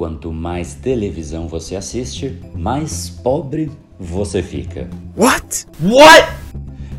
Quanto mais televisão você assiste, mais pobre você fica. What? What?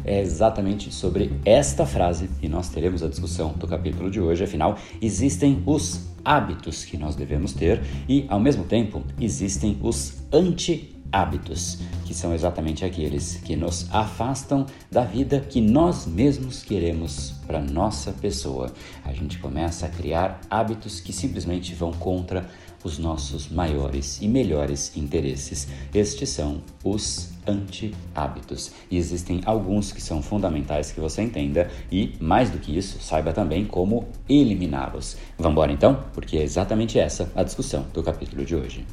É exatamente sobre esta frase que nós teremos a discussão do capítulo de hoje. Afinal, existem os hábitos que nós devemos ter e, ao mesmo tempo, existem os anti hábitos, que são exatamente aqueles que nos afastam da vida que nós mesmos queremos para nossa pessoa. A gente começa a criar hábitos que simplesmente vão contra os nossos maiores e melhores interesses. Estes são os anti-hábitos. E existem alguns que são fundamentais que você entenda e, mais do que isso, saiba também como eliminá-los. Vamos embora então? Porque é exatamente essa a discussão do capítulo de hoje.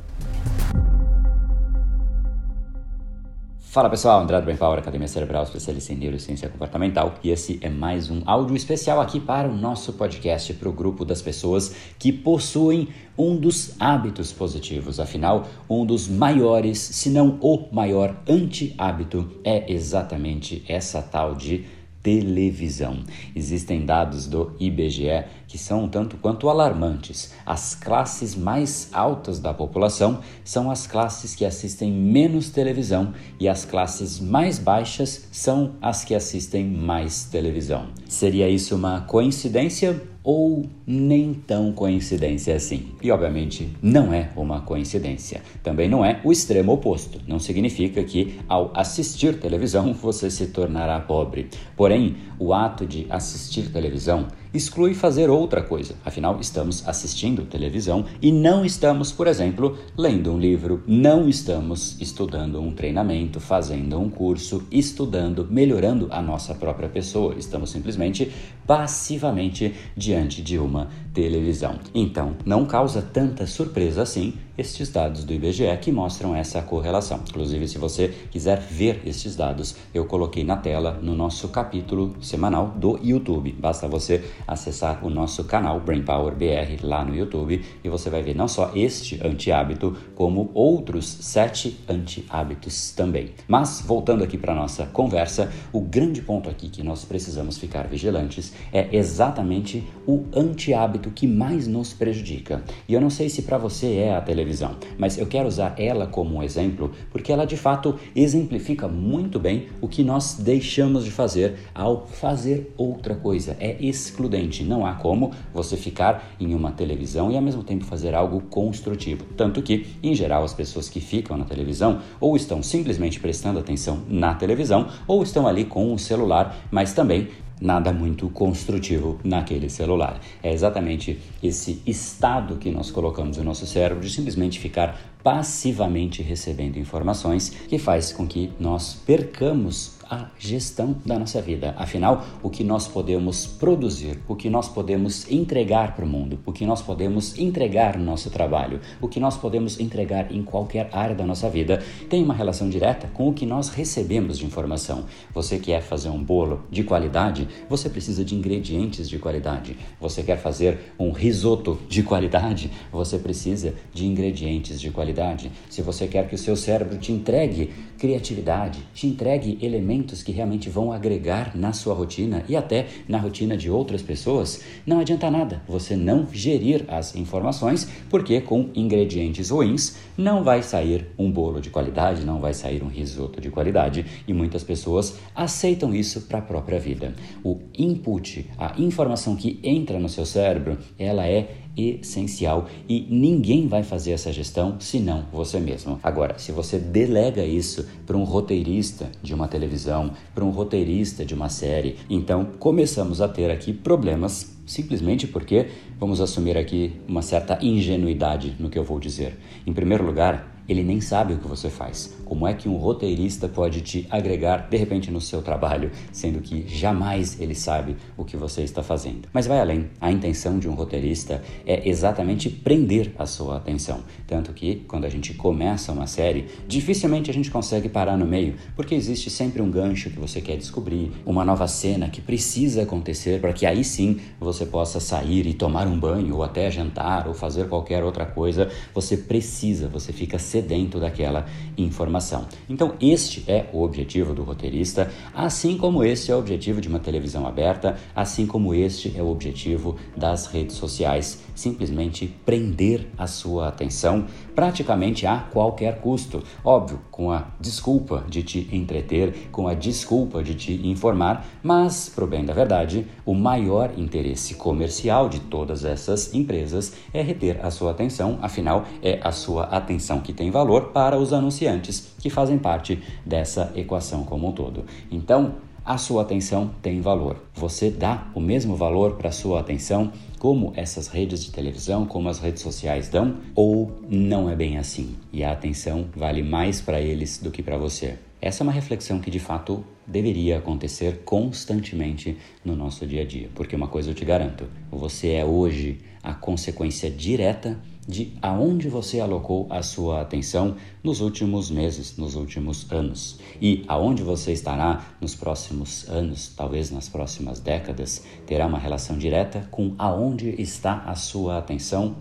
Fala pessoal, André do Brain Power, Academia Cerebral, especialista em neurociência comportamental, e esse é mais um áudio especial aqui para o nosso podcast para o grupo das pessoas que possuem um dos hábitos positivos. Afinal, um dos maiores, se não o maior anti-hábito é exatamente essa tal de televisão. Existem dados do IBGE que são um tanto quanto alarmantes. As classes mais altas da população são as classes que assistem menos televisão e as classes mais baixas são as que assistem mais televisão. Seria isso uma coincidência? Ou nem tão coincidência assim. E obviamente não é uma coincidência. Também não é o extremo oposto. Não significa que ao assistir televisão você se tornará pobre. Porém, o ato de assistir televisão exclui fazer outra coisa. Afinal, estamos assistindo televisão e não estamos, por exemplo, lendo um livro, não estamos estudando um treinamento, fazendo um curso, estudando, melhorando a nossa própria pessoa. Estamos simplesmente passivamente diante de uma televisão. Então, não causa tanta surpresa assim estes dados do IBGE que mostram essa correlação. Inclusive, se você quiser ver estes dados, eu coloquei na tela no nosso capítulo semanal do YouTube. Basta você acessar o nosso canal Brain Power BR lá no YouTube e você vai ver não só este anti-hábito, como outros sete anti-hábitos também. Mas, voltando aqui para nossa conversa, o grande ponto aqui que nós precisamos ficar vigilantes é exatamente o anti-hábito que mais nos prejudica. E eu não sei se para você é a televisão, mas eu quero usar ela como um exemplo porque ela de fato exemplifica muito bem o que nós deixamos de fazer ao fazer outra coisa. É excludente, não há como você ficar em uma televisão e ao mesmo tempo fazer algo construtivo. Tanto que, em geral, as pessoas que ficam na televisão ou estão simplesmente prestando atenção na televisão ou estão ali com o celular, mas também nada muito construtivo naquele celular. É exatamente esse estado que nós colocamos no nosso cérebro de simplesmente ficar passivamente recebendo informações que faz com que nós percamos a gestão da nossa vida. Afinal, o que nós podemos produzir, o que nós podemos entregar para o mundo, o que nós podemos entregar no nosso trabalho, o que nós podemos entregar em qualquer área da nossa vida, tem uma relação direta com o que nós recebemos de informação. Você quer fazer um bolo de qualidade, você precisa de ingredientes de qualidade. Você quer fazer um risoto de qualidade, você precisa de ingredientes de qualidade. Se você quer que o seu cérebro te entregue criatividade, te entregue elementos que realmente vão agregar na sua rotina e até na rotina de outras pessoas, não adianta nada você não gerir as informações, porque com ingredientes ruins não vai sair um bolo de qualidade, não vai sair um risoto de qualidade e muitas pessoas aceitam isso para a própria vida. O input, a informação que entra no seu cérebro, ela é essencial e ninguém vai fazer essa gestão senão você mesmo. Agora, se você delega isso para um roteirista de uma televisão, para um roteirista de uma série, então começamos a ter aqui problemas simplesmente porque vamos assumir aqui uma certa ingenuidade no que eu vou dizer. Em primeiro lugar, ele nem sabe o que você faz. Como é que um roteirista pode te agregar de repente no seu trabalho, sendo que jamais ele sabe o que você está fazendo? Mas vai além. A intenção de um roteirista é exatamente prender a sua atenção. Tanto que quando a gente começa uma série, dificilmente a gente consegue parar no meio, porque existe sempre um gancho que você quer descobrir, uma nova cena que precisa acontecer para que aí sim você possa sair e tomar um banho ou até jantar ou fazer qualquer outra coisa. Você precisa, você fica sedento daquela informação. Então, este é o objetivo do roteirista, assim como este é o objetivo de uma televisão aberta, assim como este é o objetivo das redes sociais, simplesmente prender a sua atenção praticamente a qualquer custo. Óbvio, com a desculpa de te entreter, com a desculpa de te informar, mas, pro bem da verdade, o maior interesse comercial de todas essas empresas é reter a sua atenção, afinal, é a sua atenção que tem valor para os anunciantes que fazem parte dessa equação como um todo. Então, a sua atenção tem valor. Você dá o mesmo valor para a sua atenção como essas redes de televisão, como as redes sociais dão, ou não é bem assim e a atenção vale mais para eles do que para você? Essa é uma reflexão que de fato deveria acontecer constantemente no nosso dia a dia, porque uma coisa eu te garanto: você é hoje a consequência direta de aonde você alocou a sua atenção nos últimos meses, nos últimos anos. E aonde você estará nos próximos anos, talvez nas próximas décadas, terá uma relação direta com aonde está a sua atenção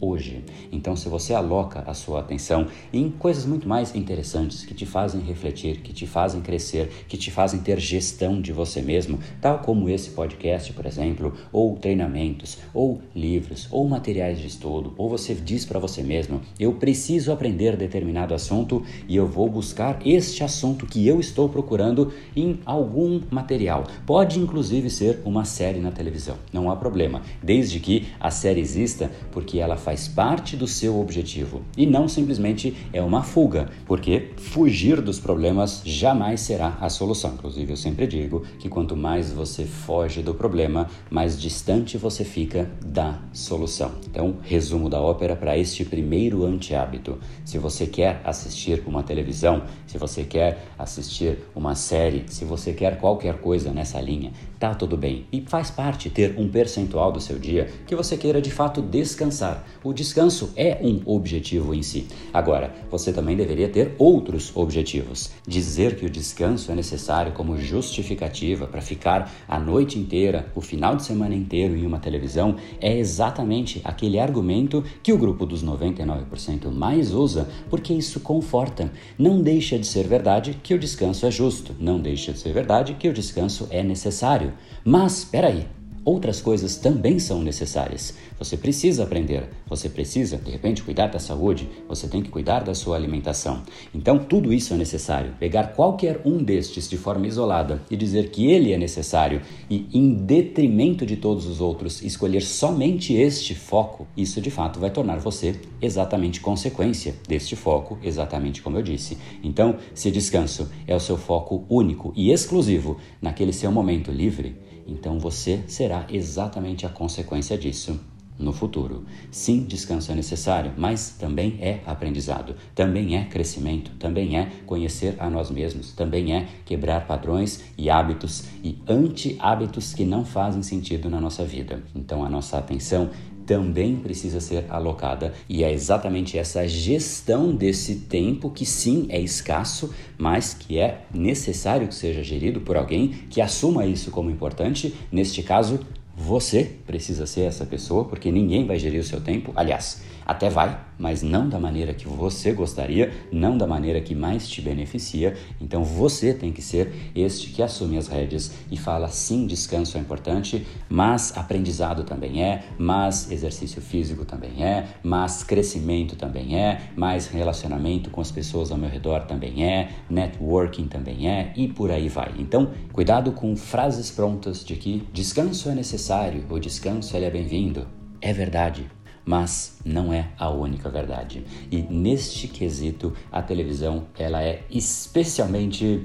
hoje. Então, se você aloca a sua atenção em coisas muito mais interessantes que te fazem refletir, que te fazem crescer, que te fazem ter gestão de você mesmo, tal como esse podcast, por exemplo, ou treinamentos, ou livros, ou materiais de estudo, ou você diz para você mesmo: eu preciso aprender determinado assunto e eu vou buscar este assunto que eu estou procurando em algum material. Pode inclusive ser uma série na televisão, não há problema, desde que a série exista, porque ela faz parte do seu objetivo e não simplesmente é uma fuga, porque fugir dos problemas jamais será a solução. Inclusive, eu sempre digo que quanto mais você foge do problema, mais distante você fica da solução. Então, resumo da ópera para este primeiro anti-hábito. Se você quer assistir uma televisão, se você quer assistir uma série, se você quer qualquer coisa nessa linha, tá tudo bem. E faz parte ter um percentual do seu dia que você queira de fato descansar. O descanso é um objetivo em si. Agora, você também deveria ter outros objetivos. Dizer que o descanso é necessário como justificativa para ficar a noite inteira, o final de semana inteiro em uma televisão é exatamente aquele argumento que o grupo dos 99% mais usa, porque isso conforta. Não deixa de ser verdade que o descanso é justo, não deixa de ser verdade que o descanso é necessário. Mas, espera aí, outras coisas também são necessárias. Você precisa aprender, você precisa, de repente, cuidar da saúde, você tem que cuidar da sua alimentação. Então, tudo isso é necessário. Pegar qualquer um destes de forma isolada e dizer que ele é necessário e, em detrimento de todos os outros, escolher somente este foco, isso de fato vai tornar você exatamente consequência deste foco, exatamente como eu disse. Então, se descanso é o seu foco único e exclusivo naquele seu momento livre, então você será exatamente a consequência disso no futuro. Sim, descanso é necessário, mas também é aprendizado, também é crescimento, também é conhecer a nós mesmos, também é quebrar padrões e hábitos e anti-hábitos que não fazem sentido na nossa vida. Então a nossa atenção também precisa ser alocada e é exatamente essa gestão desse tempo que sim é escasso, mas que é necessário que seja gerido por alguém que assuma isso como importante, neste caso, você precisa ser essa pessoa, porque ninguém vai gerir o seu tempo. Aliás, até vai, mas não da maneira que você gostaria, não da maneira que mais te beneficia. Então você tem que ser este que assume as rédeas e fala: sim, descanso é importante, mas aprendizado também é, mas exercício físico também é, mas crescimento também é, mais relacionamento com as pessoas ao meu redor também é, networking também é e por aí vai. Então, cuidado com frases prontas de que descanso é necessário, o descanso é bem-vindo. É verdade, mas não é a única verdade. E neste quesito, a televisão ela é especialmente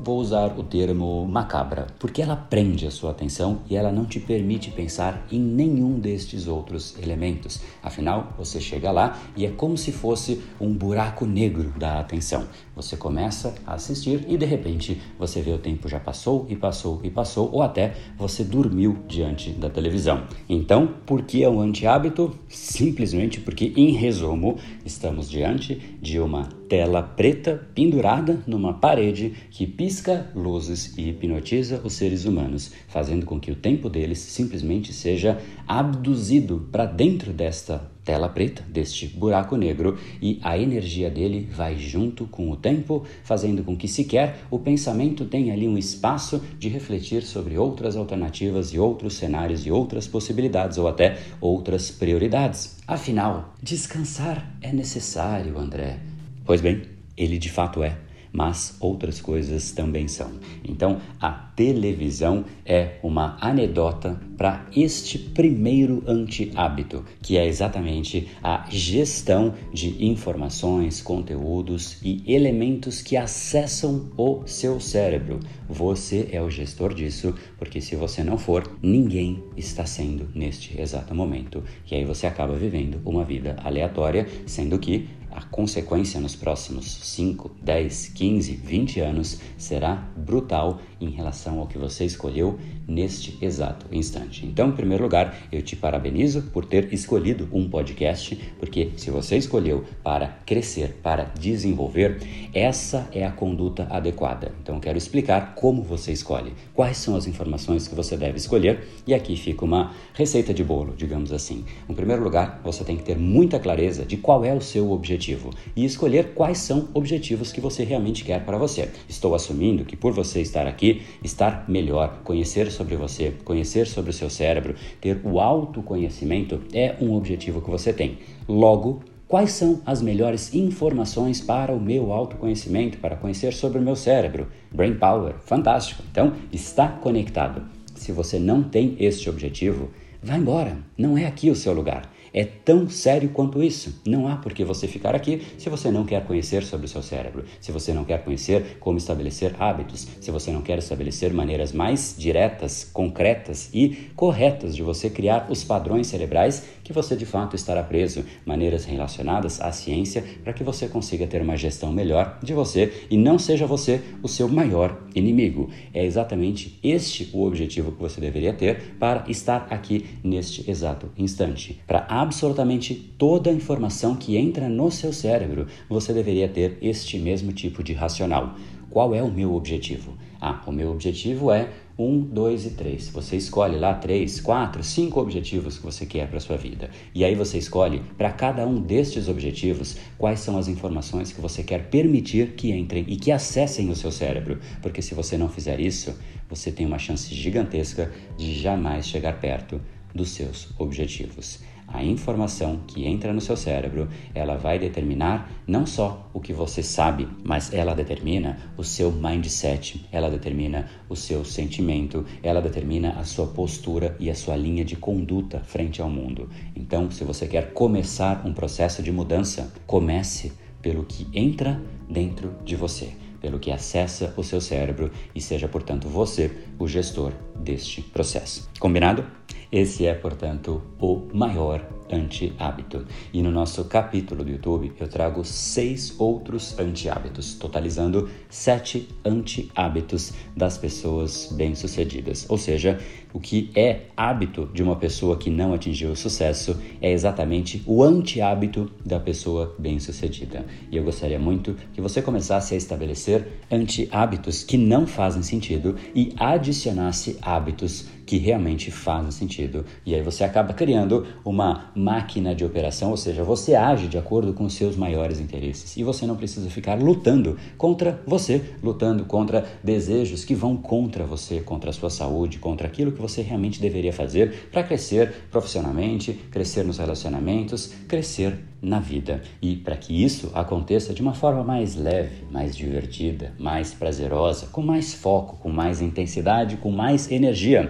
vou usar o termo macabra, porque ela prende a sua atenção e ela não te permite pensar em nenhum destes outros elementos. Afinal, você chega lá e é como se fosse um buraco negro da atenção. Você começa a assistir e de repente você vê o tempo já passou e passou e passou, ou até você dormiu diante da televisão. Então, por que é um anti-hábito? Simplesmente porque, em resumo, estamos diante de uma tela preta pendurada numa parede que pisca luzes e hipnotiza os seres humanos, fazendo com que o tempo deles simplesmente seja abduzido para dentro desta tela preta, deste buraco negro, e a energia dele vai junto com o tempo, fazendo com que sequer o pensamento tenha ali um espaço de refletir sobre outras alternativas e outros cenários e outras possibilidades ou até outras prioridades. Afinal, descansar é necessário, André. Pois bem, ele de fato é mas outras coisas também são. Então, a televisão é uma anedota para este primeiro anti-hábito, que é exatamente a gestão de informações, conteúdos e elementos que acessam o seu cérebro. Você é o gestor disso, porque se você não for, ninguém está sendo neste exato momento. E aí você acaba vivendo uma vida aleatória, sendo que a consequência nos próximos 5, 10, 15, 20 anos será brutal em relação ao que você escolheu neste exato instante. Então, em primeiro lugar, eu te parabenizo por ter escolhido um podcast, porque se você escolheu para crescer, para desenvolver, essa é a conduta adequada. Então, quero explicar como você escolhe, quais são as informações que você deve escolher, e aqui fica uma receita de bolo, digamos assim. Em primeiro lugar, você tem que ter muita clareza de qual é o seu objetivo e escolher quais são objetivos que você realmente quer para você. Estou assumindo que por você estar aqui, estar melhor, conhecer sobre você, conhecer sobre o seu cérebro, ter o autoconhecimento é um objetivo que você tem. Logo, Quais são as melhores informações para o meu autoconhecimento, para conhecer sobre o meu cérebro? Brain Power, fantástico. Então, está conectado. Se você não tem este objetivo, vá embora. Não é aqui o seu lugar é tão sério quanto isso. Não há por que você ficar aqui se você não quer conhecer sobre o seu cérebro, se você não quer conhecer como estabelecer hábitos, se você não quer estabelecer maneiras mais diretas, concretas e corretas de você criar os padrões cerebrais que você de fato estará preso, maneiras relacionadas à ciência para que você consiga ter uma gestão melhor de você e não seja você o seu maior inimigo. É exatamente este o objetivo que você deveria ter para estar aqui neste exato instante, para absolutamente toda a informação que entra no seu cérebro, você deveria ter este mesmo tipo de racional. Qual é o meu objetivo? Ah, o meu objetivo é um, dois e três. Você escolhe lá três, quatro, cinco objetivos que você quer para sua vida. E aí você escolhe para cada um destes objetivos quais são as informações que você quer permitir que entrem e que acessem o seu cérebro. Porque se você não fizer isso, você tem uma chance gigantesca de jamais chegar perto dos seus objetivos. A informação que entra no seu cérebro, ela vai determinar não só o que você sabe, mas ela determina o seu mindset, ela determina o seu sentimento, ela determina a sua postura e a sua linha de conduta frente ao mundo. Então, se você quer começar um processo de mudança, comece pelo que entra dentro de você pelo que acessa o seu cérebro e seja, portanto, você o gestor deste processo. Combinado? Esse é, portanto, o maior anti-hábito. E no nosso capítulo do YouTube eu trago seis outros anti-hábitos, totalizando sete anti-hábitos das pessoas bem-sucedidas. Ou seja, o que é hábito de uma pessoa que não atingiu o sucesso é exatamente o anti-hábito da pessoa bem-sucedida. E eu gostaria muito que você começasse a estabelecer anti-hábitos que não fazem sentido e adicionasse hábitos que realmente fazem sentido. E aí você acaba criando uma máquina de operação, ou seja, você age de acordo com os seus maiores interesses e você não precisa ficar lutando contra você, lutando contra desejos que vão contra você, contra a sua saúde, contra aquilo que você realmente deveria fazer para crescer profissionalmente, crescer nos relacionamentos, crescer na vida. E para que isso aconteça de uma forma mais leve, mais divertida, mais prazerosa, com mais foco, com mais intensidade, com mais energia,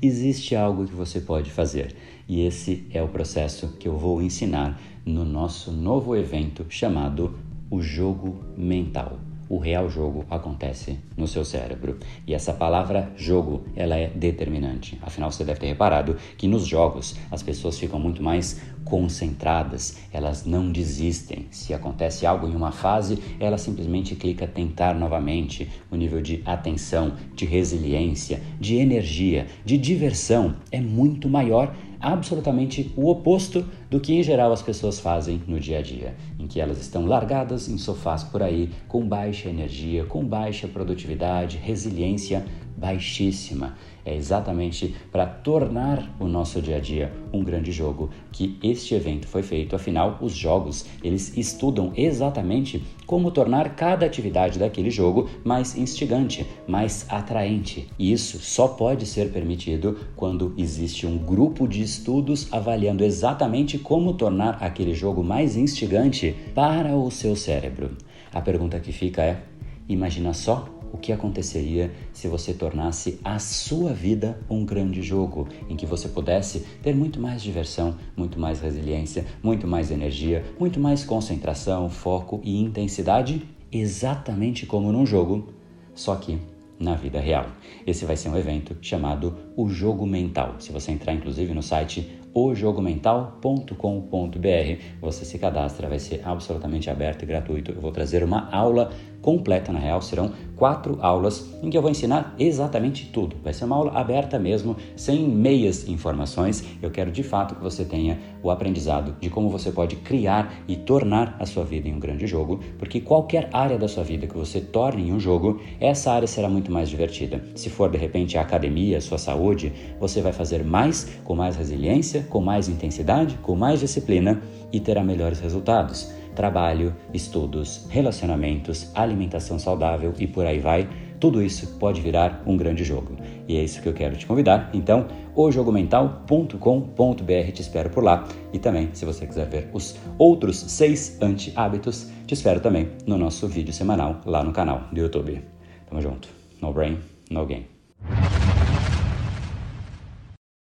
existe algo que você pode fazer. E esse é o processo que eu vou ensinar no nosso novo evento chamado O Jogo Mental. O real jogo acontece no seu cérebro. E essa palavra jogo, ela é determinante. Afinal, você deve ter reparado que nos jogos as pessoas ficam muito mais concentradas, elas não desistem. Se acontece algo em uma fase, ela simplesmente clica tentar novamente. O nível de atenção, de resiliência, de energia, de diversão é muito maior absolutamente o oposto do que em geral as pessoas fazem no dia a dia, em que elas estão largadas em sofás por aí, com baixa energia, com baixa produtividade, resiliência baixíssima. É exatamente para tornar o nosso dia a dia um grande jogo que este evento foi feito. Afinal, os jogos, eles estudam exatamente como tornar cada atividade daquele jogo mais instigante, mais atraente. E isso só pode ser permitido quando existe um grupo de estudos avaliando exatamente como tornar aquele jogo mais instigante para o seu cérebro. A pergunta que fica é: imagina só o que aconteceria se você tornasse a sua vida um grande jogo em que você pudesse ter muito mais diversão, muito mais resiliência, muito mais energia, muito mais concentração, foco e intensidade, exatamente como num jogo, só que na vida real. Esse vai ser um evento chamado O Jogo Mental. Se você entrar inclusive no site ojogomental.com.br, você se cadastra, vai ser absolutamente aberto e gratuito. Eu vou trazer uma aula completa, na real, serão quatro aulas em que eu vou ensinar exatamente tudo. Vai ser uma aula aberta mesmo, sem meias informações. Eu quero de fato que você tenha o aprendizado de como você pode criar e tornar a sua vida em um grande jogo, porque qualquer área da sua vida que você torne em um jogo, essa área será muito mais divertida. Se for de repente a academia, a sua saúde, você vai fazer mais com mais resiliência, com mais intensidade, com mais disciplina e terá melhores resultados trabalho, estudos, relacionamentos, alimentação saudável e por aí vai. Tudo isso pode virar um grande jogo. E é isso que eu quero te convidar. Então, ojogomental.com.br te espero por lá. E também, se você quiser ver os outros seis anti-hábitos, te espero também no nosso vídeo semanal lá no canal do YouTube. Tamo junto. No brain, no game.